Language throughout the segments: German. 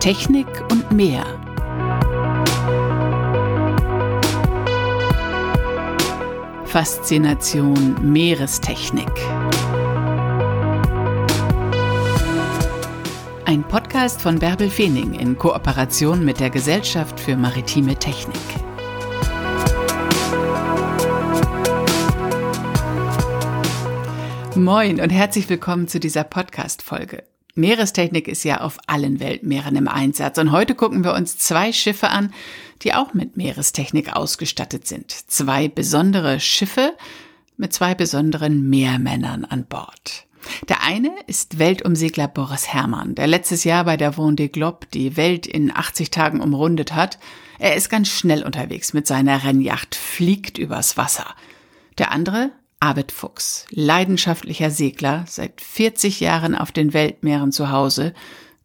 Technik und mehr. Faszination Meerestechnik. Ein Podcast von Bärbel Feening in Kooperation mit der Gesellschaft für maritime Technik. Moin und herzlich willkommen zu dieser Podcast-Folge. Meerestechnik ist ja auf allen Weltmeeren im Einsatz und heute gucken wir uns zwei Schiffe an, die auch mit Meerestechnik ausgestattet sind. Zwei besondere Schiffe mit zwei besonderen Meermännern an Bord. Der eine ist Weltumsegler Boris Herrmann, der letztes Jahr bei der Vendée Globe die Welt in 80 Tagen umrundet hat. Er ist ganz schnell unterwegs mit seiner Rennjacht, fliegt übers Wasser. Der andere Arvid Fuchs, leidenschaftlicher Segler, seit 40 Jahren auf den Weltmeeren zu Hause,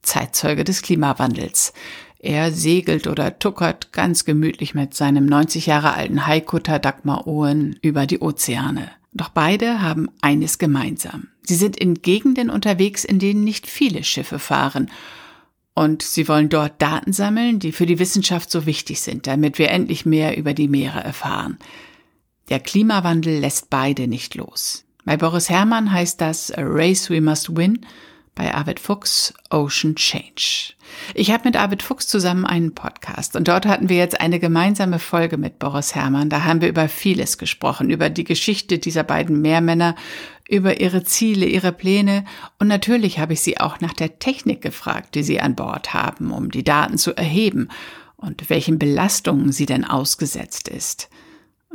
Zeitzeuge des Klimawandels. Er segelt oder tuckert ganz gemütlich mit seinem 90 Jahre alten Haikutter Dagmar Owen über die Ozeane. Doch beide haben eines gemeinsam. Sie sind in Gegenden unterwegs, in denen nicht viele Schiffe fahren. Und sie wollen dort Daten sammeln, die für die Wissenschaft so wichtig sind, damit wir endlich mehr über die Meere erfahren. Der Klimawandel lässt beide nicht los. Bei Boris Herrmann heißt das A Race We Must Win, bei Arvid Fuchs Ocean Change. Ich habe mit Arvid Fuchs zusammen einen Podcast und dort hatten wir jetzt eine gemeinsame Folge mit Boris Herrmann. Da haben wir über vieles gesprochen, über die Geschichte dieser beiden Meermänner, über ihre Ziele, ihre Pläne und natürlich habe ich sie auch nach der Technik gefragt, die sie an Bord haben, um die Daten zu erheben und welchen Belastungen sie denn ausgesetzt ist.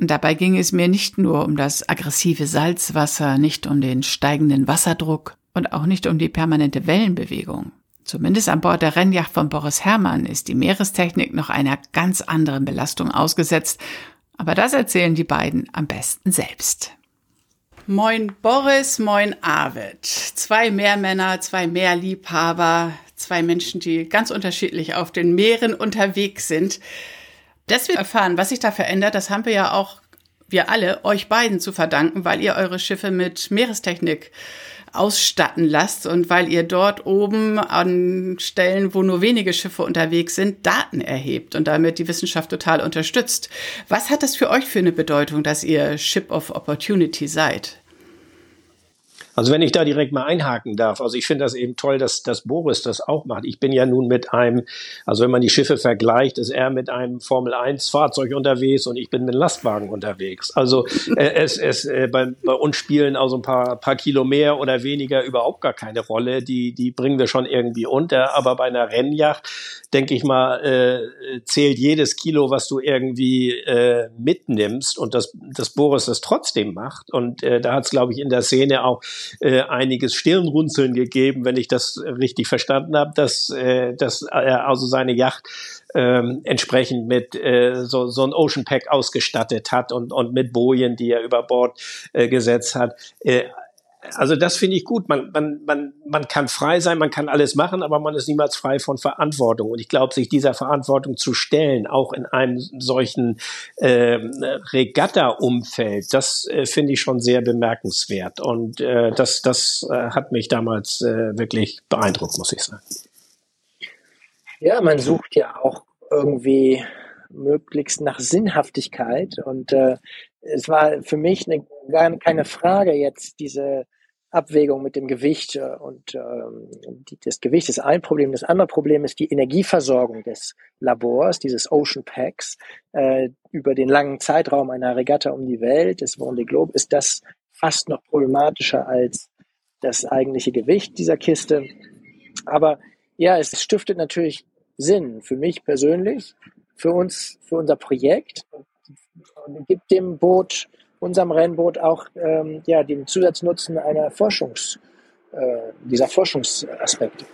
Und dabei ging es mir nicht nur um das aggressive Salzwasser, nicht um den steigenden Wasserdruck und auch nicht um die permanente Wellenbewegung. Zumindest an Bord der Rennjacht von Boris Herrmann ist die Meerestechnik noch einer ganz anderen Belastung ausgesetzt, aber das erzählen die beiden am besten selbst. Moin Boris, moin Arvid. Zwei Meermänner, zwei Meerliebhaber, zwei Menschen, die ganz unterschiedlich auf den Meeren unterwegs sind. Dass wir erfahren, was sich da verändert, das haben wir ja auch, wir alle, euch beiden zu verdanken, weil ihr eure Schiffe mit Meerestechnik ausstatten lasst und weil ihr dort oben an Stellen, wo nur wenige Schiffe unterwegs sind, Daten erhebt und damit die Wissenschaft total unterstützt. Was hat das für euch für eine Bedeutung, dass ihr Ship of Opportunity seid? Also wenn ich da direkt mal einhaken darf, also ich finde das eben toll, dass, dass Boris das auch macht. Ich bin ja nun mit einem, also wenn man die Schiffe vergleicht, ist er mit einem Formel 1 Fahrzeug unterwegs und ich bin mit einem Lastwagen unterwegs. Also äh, es, es äh, bei, bei uns spielen also ein paar, paar Kilo mehr oder weniger überhaupt gar keine Rolle. Die, die bringen wir schon irgendwie unter. Aber bei einer Rennjacht, denke ich mal, äh, zählt jedes Kilo, was du irgendwie äh, mitnimmst und dass, dass Boris das trotzdem macht. Und äh, da hat es, glaube ich, in der Szene auch äh, einiges Stirnrunzeln gegeben, wenn ich das richtig verstanden habe, dass, äh, dass er also seine Yacht ähm, entsprechend mit äh, so, so ein Ocean Pack ausgestattet hat und, und mit Bojen, die er über Bord äh, gesetzt hat. Äh, also das finde ich gut. Man, man, man, man kann frei sein, man kann alles machen, aber man ist niemals frei von Verantwortung. Und ich glaube, sich dieser Verantwortung zu stellen, auch in einem solchen äh, Regatta-Umfeld, das äh, finde ich schon sehr bemerkenswert. Und äh, das, das äh, hat mich damals äh, wirklich beeindruckt, muss ich sagen. Ja, man sucht ja auch irgendwie möglichst nach Sinnhaftigkeit. Und äh, es war für mich eine, gar keine Frage jetzt diese Abwägung mit dem Gewicht äh, und ähm, die, das Gewicht ist ein Problem. Das andere Problem ist die Energieversorgung des Labors, dieses Ocean Packs, äh, über den langen Zeitraum einer Regatta um die Welt, des Vendée Globe, ist das fast noch problematischer als das eigentliche Gewicht dieser Kiste. Aber ja, es stiftet natürlich Sinn für mich persönlich, für uns, für unser Projekt gibt dem Boot unserem Rennboot auch ähm, ja, den Zusatznutzen einer Forschungs, äh, dieser Forschungsaspekte.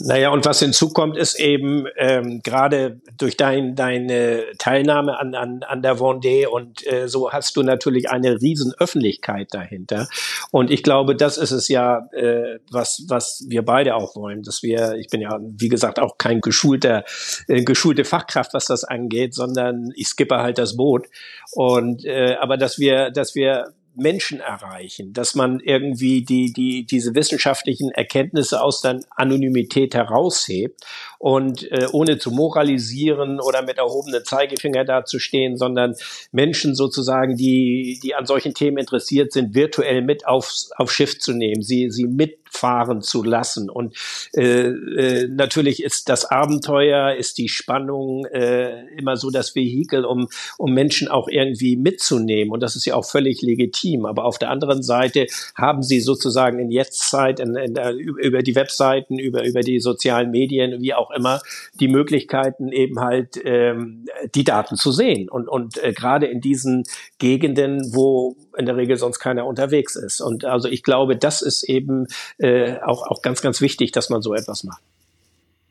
Naja, und was hinzukommt, ist eben ähm, gerade durch dein, deine Teilnahme an, an, an der Vendée und äh, so hast du natürlich eine riesen Öffentlichkeit dahinter. Und ich glaube, das ist es ja, äh, was, was wir beide auch wollen, dass wir, ich bin ja, wie gesagt, auch kein geschulter, äh, geschulte Fachkraft, was das angeht, sondern ich skippe halt das Boot. Und äh, aber dass wir, dass wir Menschen erreichen, dass man irgendwie die, die, diese wissenschaftlichen Erkenntnisse aus der Anonymität heraushebt und äh, ohne zu moralisieren oder mit erhobenen Zeigefinger dazustehen, sondern Menschen sozusagen, die, die an solchen Themen interessiert sind, virtuell mit aufs, auf Schiff zu nehmen, sie, sie mit fahren zu lassen. Und äh, äh, natürlich ist das Abenteuer, ist die Spannung äh, immer so das Vehikel, um, um Menschen auch irgendwie mitzunehmen. Und das ist ja auch völlig legitim. Aber auf der anderen Seite haben sie sozusagen in Jetztzeit, in, in, in, über die Webseiten, über, über die sozialen Medien, wie auch immer, die Möglichkeiten eben halt ähm, die Daten zu sehen. Und, und äh, gerade in diesen Gegenden, wo in der Regel sonst keiner unterwegs ist. Und also ich glaube, das ist eben äh, auch, auch ganz, ganz wichtig, dass man so etwas macht.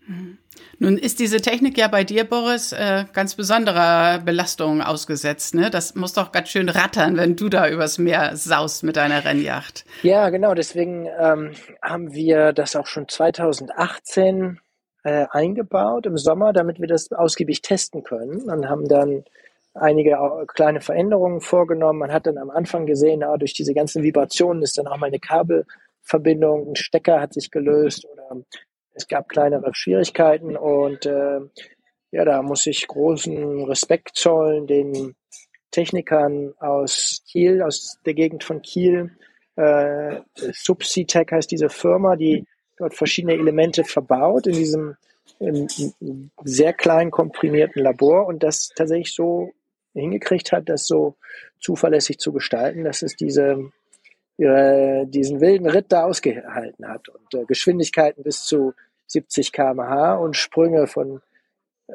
Mhm. Nun ist diese Technik ja bei dir, Boris, äh, ganz besonderer Belastung ausgesetzt. Ne? Das muss doch ganz schön rattern, wenn du da übers Meer saust mit deiner Rennjacht. Ja, genau. Deswegen ähm, haben wir das auch schon 2018 äh, eingebaut im Sommer, damit wir das ausgiebig testen können und haben dann einige kleine Veränderungen vorgenommen. Man hat dann am Anfang gesehen, ah, durch diese ganzen Vibrationen ist dann auch mal eine Kabelverbindung, ein Stecker hat sich gelöst oder es gab kleinere Schwierigkeiten und äh, ja, da muss ich großen Respekt zollen den Technikern aus Kiel, aus der Gegend von Kiel. Äh, Subsitech heißt diese Firma, die dort verschiedene Elemente verbaut in diesem im, im sehr klein komprimierten Labor und das tatsächlich so hingekriegt hat, das so zuverlässig zu gestalten, dass es diese, ihre, diesen wilden Ritt da ausgehalten hat und äh, Geschwindigkeiten bis zu 70 km/h und Sprünge von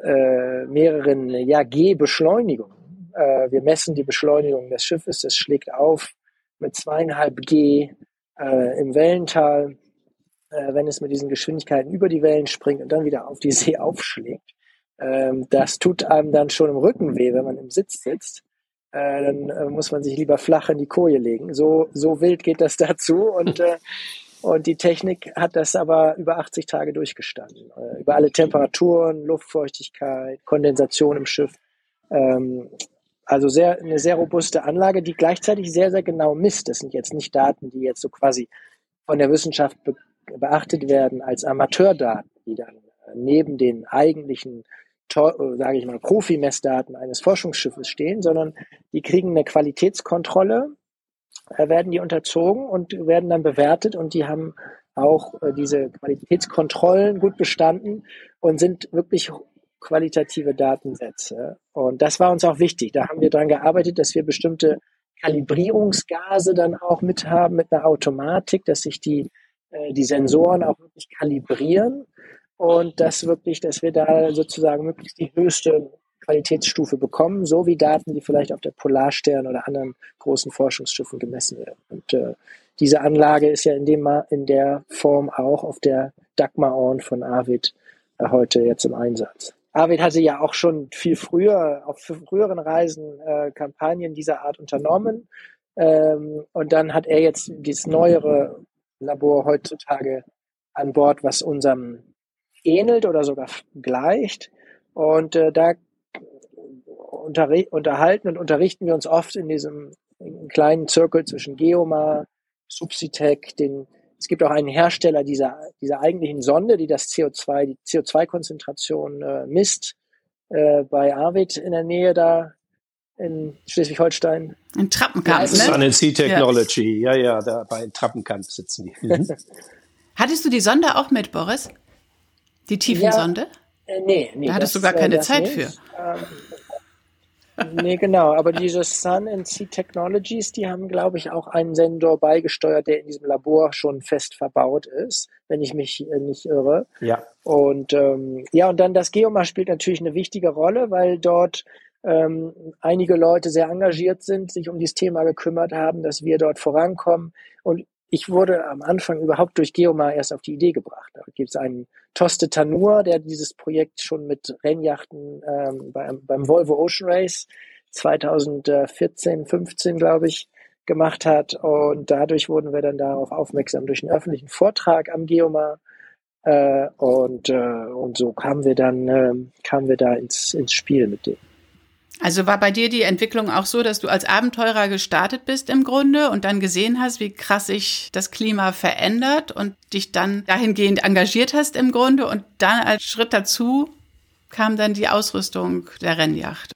äh, mehreren ja, G-Beschleunigungen. Äh, wir messen die Beschleunigung des Schiffes, das schlägt auf mit zweieinhalb G äh, im Wellental, äh, wenn es mit diesen Geschwindigkeiten über die Wellen springt und dann wieder auf die See aufschlägt. Ähm, das tut einem dann schon im Rücken weh, wenn man im Sitz sitzt. Äh, dann äh, muss man sich lieber flach in die Koje legen. So, so wild geht das dazu. Und, äh, und die Technik hat das aber über 80 Tage durchgestanden. Äh, über alle Temperaturen, Luftfeuchtigkeit, Kondensation im Schiff. Ähm, also sehr, eine sehr robuste Anlage, die gleichzeitig sehr, sehr genau misst. Das sind jetzt nicht Daten, die jetzt so quasi von der Wissenschaft be beachtet werden als Amateurdaten, die dann äh, neben den eigentlichen äh, sage ich mal, Profi-Messdaten eines Forschungsschiffes stehen, sondern die kriegen eine Qualitätskontrolle, äh, werden die unterzogen und werden dann bewertet und die haben auch diese Qualitätskontrollen gut bestanden und sind wirklich qualitative Datensätze. Und das war uns auch wichtig. Da haben wir daran gearbeitet, dass wir bestimmte Kalibrierungsgase dann auch mit haben, mit einer Automatik, dass sich die, die Sensoren auch wirklich kalibrieren und das wirklich, dass wir da sozusagen möglichst die höchste Qualitätsstufe bekommen, so wie Daten, die vielleicht auf der Polarstern oder anderen großen Forschungsschiffen gemessen werden. Und äh, diese Anlage ist ja in, dem, in der Form auch auf der Dagmar-Orn von Arvid äh, heute jetzt im Einsatz. Arvid hatte ja auch schon viel früher, auf früheren Reisen, äh, Kampagnen dieser Art unternommen. Ähm, und dann hat er jetzt dieses neuere Labor heutzutage an Bord, was unserem ähnelt oder sogar gleicht. Und äh, da unterhalten und unterrichten wir uns oft in diesem in kleinen Zirkel zwischen Geomar, Subsitec, den es gibt auch einen Hersteller dieser, dieser eigentlichen Sonde, die das CO2, die CO2-Konzentration äh, misst, äh, bei Arvid in der Nähe da in Schleswig-Holstein. In Trappenkamp, ja, ne? Sun Sea Technology, ja. ja, ja, da bei Trappenkamp sitzen die. Mhm. Hattest du die Sonde auch mit, Boris? Die Tiefensonde? Ja, äh, nee, nee. Da hattest das, du gar keine äh, Zeit nicht. für. Ähm, nee, genau. Aber diese Sun and Sea Technologies, die haben, glaube ich, auch einen Sensor beigesteuert, der in diesem Labor schon fest verbaut ist, wenn ich mich äh, nicht irre. Ja. Und ähm, ja, und dann das Geomar spielt natürlich eine wichtige Rolle, weil dort ähm, einige Leute sehr engagiert sind, sich um dieses Thema gekümmert haben, dass wir dort vorankommen. Und ich wurde am Anfang überhaupt durch Geomar erst auf die Idee gebracht. Da gibt es einen Toste Tanur, der dieses Projekt schon mit Rennjachten ähm, beim, beim Volvo Ocean Race 2014, 15, glaube ich, gemacht hat. Und dadurch wurden wir dann darauf aufmerksam durch einen öffentlichen Vortrag am Geomar. Äh, und, äh, und so kamen wir dann, äh, kamen wir da ins, ins Spiel mit dem. Also war bei dir die Entwicklung auch so, dass du als Abenteurer gestartet bist im Grunde und dann gesehen hast, wie krass sich das Klima verändert und dich dann dahingehend engagiert hast im Grunde und dann als Schritt dazu kam dann die Ausrüstung der Rennjacht.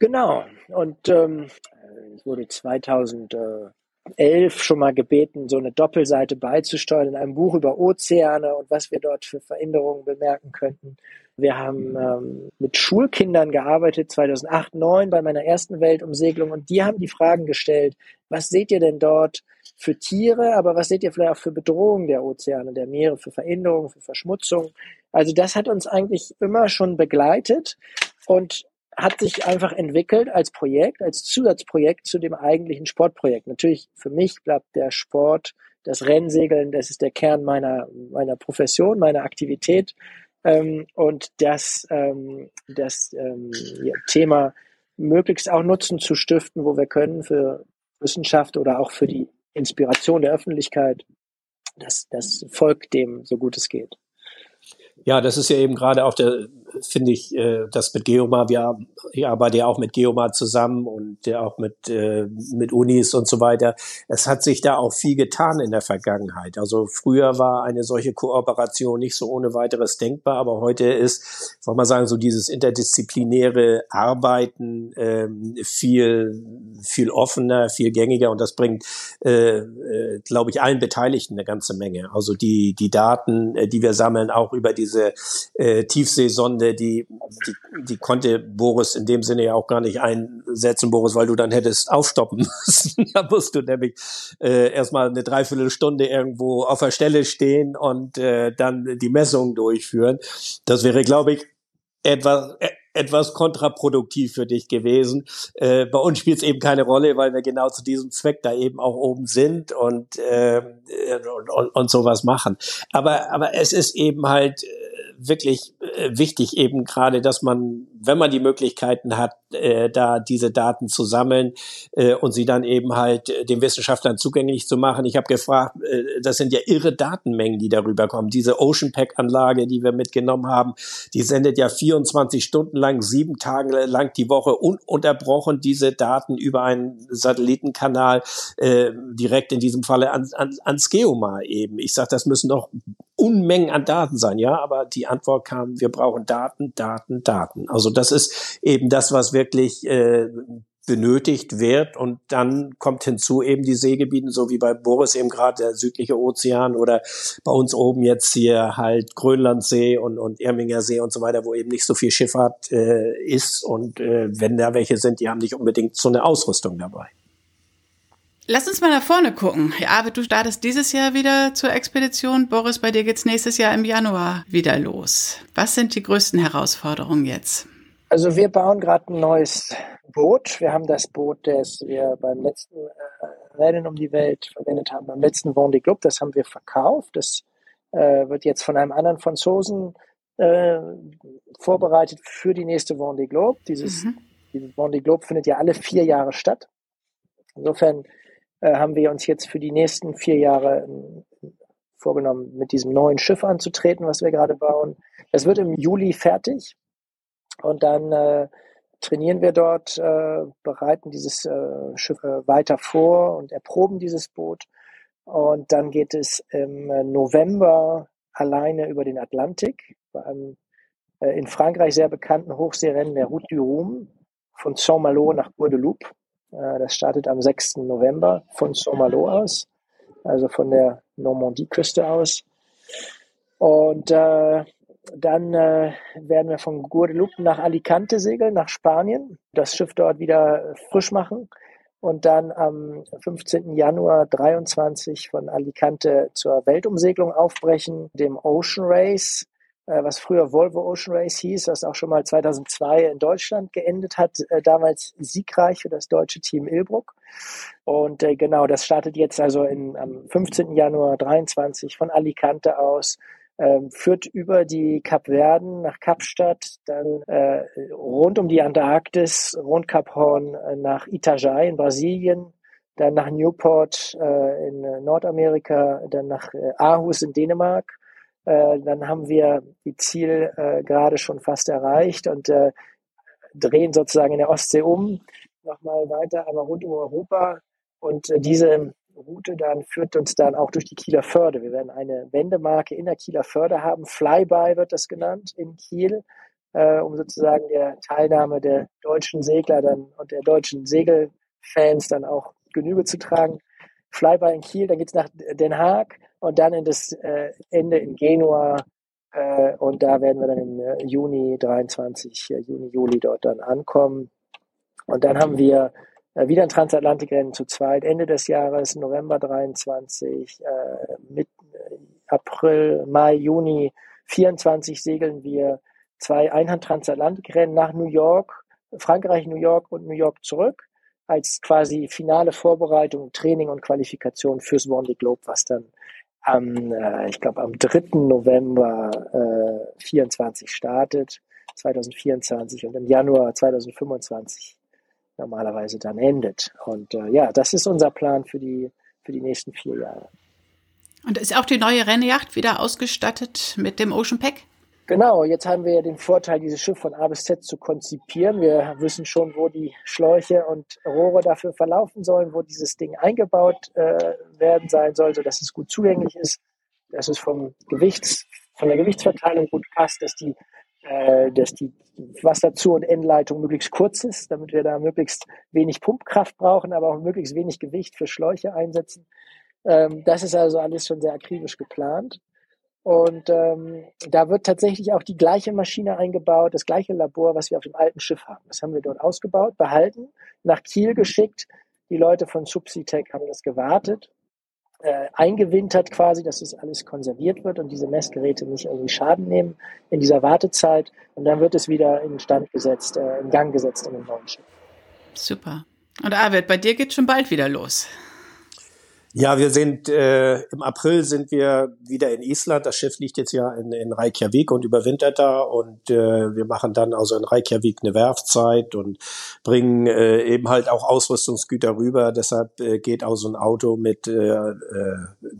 Genau. Und ähm, ich wurde 2011 schon mal gebeten, so eine Doppelseite beizusteuern in einem Buch über Ozeane und was wir dort für Veränderungen bemerken könnten. Wir haben ähm, mit Schulkindern gearbeitet, 2008, 2009 bei meiner ersten Weltumsegelung und die haben die Fragen gestellt, was seht ihr denn dort für Tiere, aber was seht ihr vielleicht auch für Bedrohungen der Ozeane, der Meere, für Veränderungen, für Verschmutzung. Also das hat uns eigentlich immer schon begleitet und hat sich einfach entwickelt als Projekt, als Zusatzprojekt zu dem eigentlichen Sportprojekt. Natürlich für mich bleibt der Sport, das Rennsegeln, das ist der Kern meiner, meiner Profession, meiner Aktivität. Ähm, und das, ähm, das ähm, Thema möglichst auch Nutzen zu stiften, wo wir können für Wissenschaft oder auch für die Inspiration der Öffentlichkeit, das, das folgt dem, so gut es geht. Ja, das ist ja eben gerade auch der, finde ich, äh, das mit Geomar, wir ich arbeite ja auch mit Geomar zusammen und ja auch mit, äh, mit Unis und so weiter. Es hat sich da auch viel getan in der Vergangenheit. Also früher war eine solche Kooperation nicht so ohne weiteres denkbar, aber heute ist, soll man sagen, so dieses interdisziplinäre Arbeiten ähm, viel, viel offener, viel gängiger und das bringt, äh, äh, glaube ich, allen Beteiligten eine ganze Menge. Also die, die Daten, äh, die wir sammeln, auch über diese äh, Tiefseesonde, die, die, die konnte Boris in dem Sinne ja auch gar nicht einsetzen, Boris, weil du dann hättest aufstoppen müssen. da musst du nämlich äh, erstmal eine Dreiviertelstunde irgendwo auf der Stelle stehen und äh, dann die Messungen durchführen. Das wäre, glaube ich, etwas, äh, etwas kontraproduktiv für dich gewesen. Äh, bei uns spielt es eben keine Rolle, weil wir genau zu diesem Zweck da eben auch oben sind und, äh, und, und, und sowas machen. Aber, aber es ist eben halt äh, wirklich äh, wichtig eben gerade, dass man, wenn man die Möglichkeiten hat, äh, da diese Daten zu sammeln äh, und sie dann eben halt äh, den Wissenschaftlern zugänglich zu machen. Ich habe gefragt, äh, das sind ja irre Datenmengen, die darüber kommen. Diese Ocean Pack Anlage, die wir mitgenommen haben, die sendet ja 24 Stunden lang, sieben Tage lang die Woche ununterbrochen diese Daten über einen Satellitenkanal äh, direkt in diesem Falle an, an, ans Geomar eben. Ich sage, das müssen doch Unmengen an Daten sein, ja, aber die Antwort kam, wir brauchen Daten, Daten, Daten. Also das ist eben das, was wirklich äh, benötigt wird und dann kommt hinzu eben die Seegebiete, so wie bei Boris eben gerade der südliche Ozean oder bei uns oben jetzt hier halt Grönlandsee und, und Erminger See und so weiter, wo eben nicht so viel Schifffahrt äh, ist und äh, wenn da welche sind, die haben nicht unbedingt so eine Ausrüstung dabei. Lass uns mal nach vorne gucken. Ja, Arvid, du startest dieses Jahr wieder zur Expedition. Boris, bei dir geht's nächstes Jahr im Januar wieder los. Was sind die größten Herausforderungen jetzt? Also wir bauen gerade ein neues Boot. Wir haben das Boot, das wir beim letzten äh, Rennen um die Welt verwendet haben, beim letzten Vendée Globe, das haben wir verkauft. Das äh, wird jetzt von einem anderen Franzosen äh, vorbereitet für die nächste Vendée Globe. Dieses, mhm. dieses Vendée Globe findet ja alle vier Jahre statt. Insofern äh, haben wir uns jetzt für die nächsten vier Jahre äh, vorgenommen, mit diesem neuen Schiff anzutreten, was wir gerade bauen. Es wird im Juli fertig und dann äh, trainieren wir dort, äh, bereiten dieses äh, Schiff äh, weiter vor und erproben dieses Boot. Und dann geht es im November alleine über den Atlantik bei einem äh, in Frankreich sehr bekannten Hochseerennen der Route du Rhum von Saint-Malo nach Guadeloupe. Äh, das startet am 6. November von Saint-Malo aus, also von der Normandie-Küste aus. Und äh, dann äh, werden wir von Guadeloupe nach Alicante segeln, nach Spanien, das Schiff dort wieder frisch machen und dann am 15. Januar 23 von Alicante zur Weltumsegelung aufbrechen, dem Ocean Race, was früher Volvo Ocean Race hieß, was auch schon mal 2002 in Deutschland geendet hat, äh, damals siegreich für das deutsche Team Ilbruck. Und äh, genau, das startet jetzt also in, am 15. Januar 23 von Alicante aus ähm, führt über die Kapverden nach Kapstadt, dann äh, rund um die Antarktis, rund Kap Horn äh, nach Itajai in Brasilien, dann nach Newport äh, in Nordamerika, dann nach äh, Aarhus in Dänemark äh, dann haben wir die Ziel äh, gerade schon fast erreicht und äh, drehen sozusagen in der Ostsee um, nochmal weiter, einmal rund um Europa. Und äh, diese Route dann führt uns dann auch durch die Kieler Förde. Wir werden eine Wendemarke in der Kieler Förde haben. Flyby wird das genannt in Kiel, äh, um sozusagen der Teilnahme der deutschen Segler dann und der deutschen Segelfans dann auch Genüge zu tragen. Flyby in Kiel, dann geht es nach Den Haag und dann in das äh, Ende in Genua. Äh, und da werden wir dann im äh, Juni 23, äh, Juni, Juli dort dann ankommen. Und dann haben wir äh, wieder ein Transatlantikrennen zu zweit, Ende des Jahres, November 23, äh, mit äh, April, Mai, Juni 24 segeln wir zwei Einhand-Transatlantikrennen nach New York, Frankreich, New York und New York zurück als quasi finale Vorbereitung, Training und Qualifikation fürs One Globe, was dann am, äh, ich glaube, am 3. November äh, 24 startet, 2024 und im Januar 2025 normalerweise dann endet. Und äh, ja, das ist unser Plan für die, für die nächsten vier Jahre. Und ist auch die neue Rennjacht wieder ausgestattet mit dem Ocean Pack? Genau, jetzt haben wir ja den Vorteil, dieses Schiff von A bis Z zu konzipieren. Wir wissen schon, wo die Schläuche und Rohre dafür verlaufen sollen, wo dieses Ding eingebaut äh, werden sein soll, sodass es gut zugänglich ist, dass es vom Gewichts, von der Gewichtsverteilung gut passt, dass die, äh, dass die Wasserzu- und Endleitung möglichst kurz ist, damit wir da möglichst wenig Pumpkraft brauchen, aber auch möglichst wenig Gewicht für Schläuche einsetzen. Ähm, das ist also alles schon sehr akribisch geplant. Und ähm, da wird tatsächlich auch die gleiche Maschine eingebaut, das gleiche Labor, was wir auf dem alten Schiff haben. Das haben wir dort ausgebaut, behalten, nach Kiel geschickt. Die Leute von Subsitech haben das gewartet, äh, eingewintert quasi, dass das alles konserviert wird und diese Messgeräte nicht irgendwie Schaden nehmen in dieser Wartezeit. Und dann wird es wieder in Stand gesetzt, äh, in Gang gesetzt in dem neuen Schiff. Super. Und Arvid, bei dir geht schon bald wieder los. Ja, wir sind äh, im April sind wir wieder in Island. Das Schiff liegt jetzt ja in, in Reykjavik und überwintert da und äh, wir machen dann also in Reykjavik eine Werfzeit und bringen äh, eben halt auch Ausrüstungsgüter rüber. Deshalb äh, geht auch so ein Auto mit äh, äh,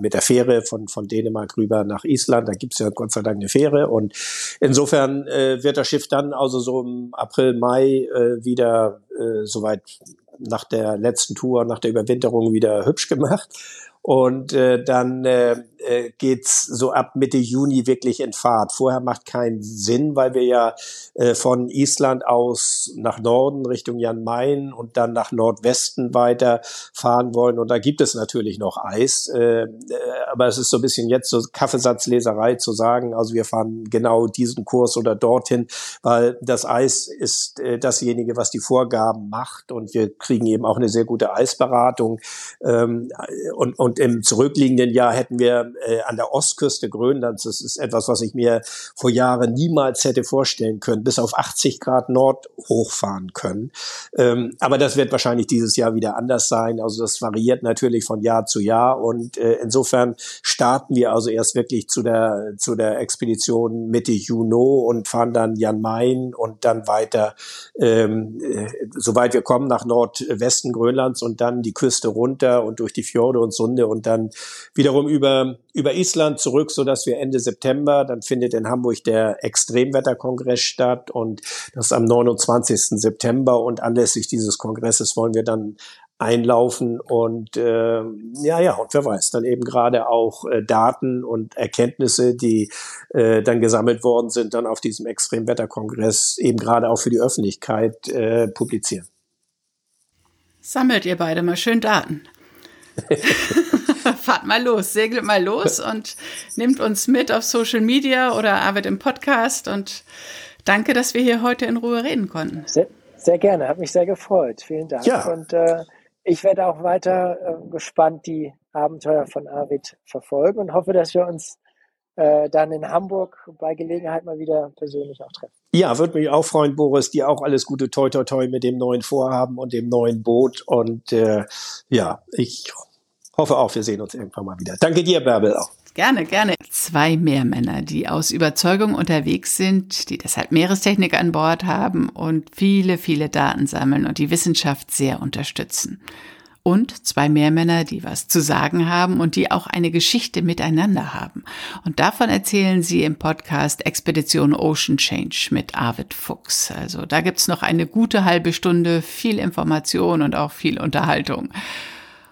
mit der Fähre von von Dänemark rüber nach Island. Da gibt's ja Gott sei Dank eine Fähre und insofern äh, wird das Schiff dann also so im April Mai äh, wieder äh, soweit nach der letzten Tour, nach der Überwinterung wieder hübsch gemacht. Und äh, dann äh, äh, geht's so ab Mitte Juni wirklich in Fahrt. Vorher macht keinen Sinn, weil wir ja äh, von Island aus nach Norden Richtung Jan Mayen und dann nach Nordwesten weiter fahren wollen. Und da gibt es natürlich noch Eis. Äh, äh, aber es ist so ein bisschen jetzt so Kaffeesatzleserei zu sagen, also wir fahren genau diesen Kurs oder dorthin, weil das Eis ist äh, dasjenige, was die Vorgaben macht. Und wir kriegen eben auch eine sehr gute Eisberatung. Ähm, und, und im zurückliegenden Jahr hätten wir äh, an der Ostküste Grönlands, das ist etwas, was ich mir vor Jahren niemals hätte vorstellen können, bis auf 80 Grad Nord hochfahren können. Ähm, aber das wird wahrscheinlich dieses Jahr wieder anders sein. Also das variiert natürlich von Jahr zu Jahr und äh, insofern starten wir also erst wirklich zu der zu der Expedition Mitte Juni und fahren dann Jan Mayen und dann weiter, ähm, äh, soweit wir kommen, nach Nordwesten Grönlands und dann die Küste runter und durch die Fjorde und Sunde und dann wiederum über über Island zurück, so dass wir Ende September, dann findet in Hamburg der Extremwetterkongress statt und das ist am 29. September und anlässlich dieses Kongresses wollen wir dann einlaufen und äh, ja ja und wer weiß dann eben gerade auch äh, Daten und Erkenntnisse die äh, dann gesammelt worden sind dann auf diesem Extremwetterkongress eben gerade auch für die Öffentlichkeit äh, publizieren sammelt ihr beide mal schön Daten Fahrt mal los, segelt mal los und nehmt uns mit auf Social Media oder arbeitet im Podcast. Und danke, dass wir hier heute in Ruhe reden konnten. Sehr, sehr gerne, hat mich sehr gefreut. Vielen Dank. Ja. Und äh, ich werde auch weiter äh, gespannt die Abenteuer von Arvid verfolgen und hoffe, dass wir uns äh, dann in Hamburg bei Gelegenheit mal wieder persönlich auch treffen. Ja, würde mich auch freuen, Boris. Dir auch alles Gute, toi, toi, toi mit dem neuen Vorhaben und dem neuen Boot. Und äh, ja, ich hoffe auch, wir sehen uns irgendwann mal wieder. Danke dir, Bärbel, auch. Gerne, gerne. Zwei Meermänner, die aus Überzeugung unterwegs sind, die deshalb Meerestechnik an Bord haben und viele, viele Daten sammeln und die Wissenschaft sehr unterstützen. und zwei Meermänner, die was zu sagen haben und die auch eine Geschichte miteinander haben. Und davon erzählen sie im Podcast Expedition Ocean Change mit Arvid Fuchs. Also da gibt's noch eine gute halbe Stunde, viel Information und auch viel Unterhaltung.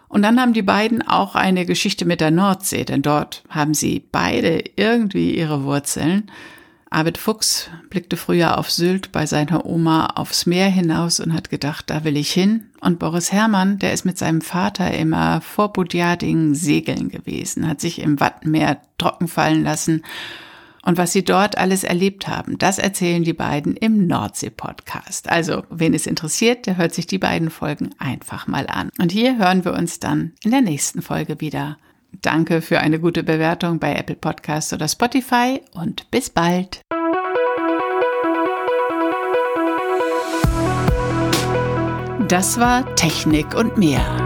Und dann haben die beiden auch eine Geschichte mit der Nordsee, denn dort haben sie beide irgendwie ihre Wurzeln. Arvid Fuchs blickte früher auf Sylt bei seiner Oma aufs Meer hinaus und hat gedacht, da will ich hin. Und Boris Herrmann, der ist mit seinem Vater immer vor Budjading segeln gewesen, hat sich im Wattenmeer trocken fallen lassen. Und was sie dort alles erlebt haben, das erzählen die beiden im Nordsee-Podcast. Also, wen es interessiert, der hört sich die beiden Folgen einfach mal an. Und hier hören wir uns dann in der nächsten Folge wieder. Danke für eine gute Bewertung bei Apple Podcasts oder Spotify und bis bald. Das war Technik und mehr.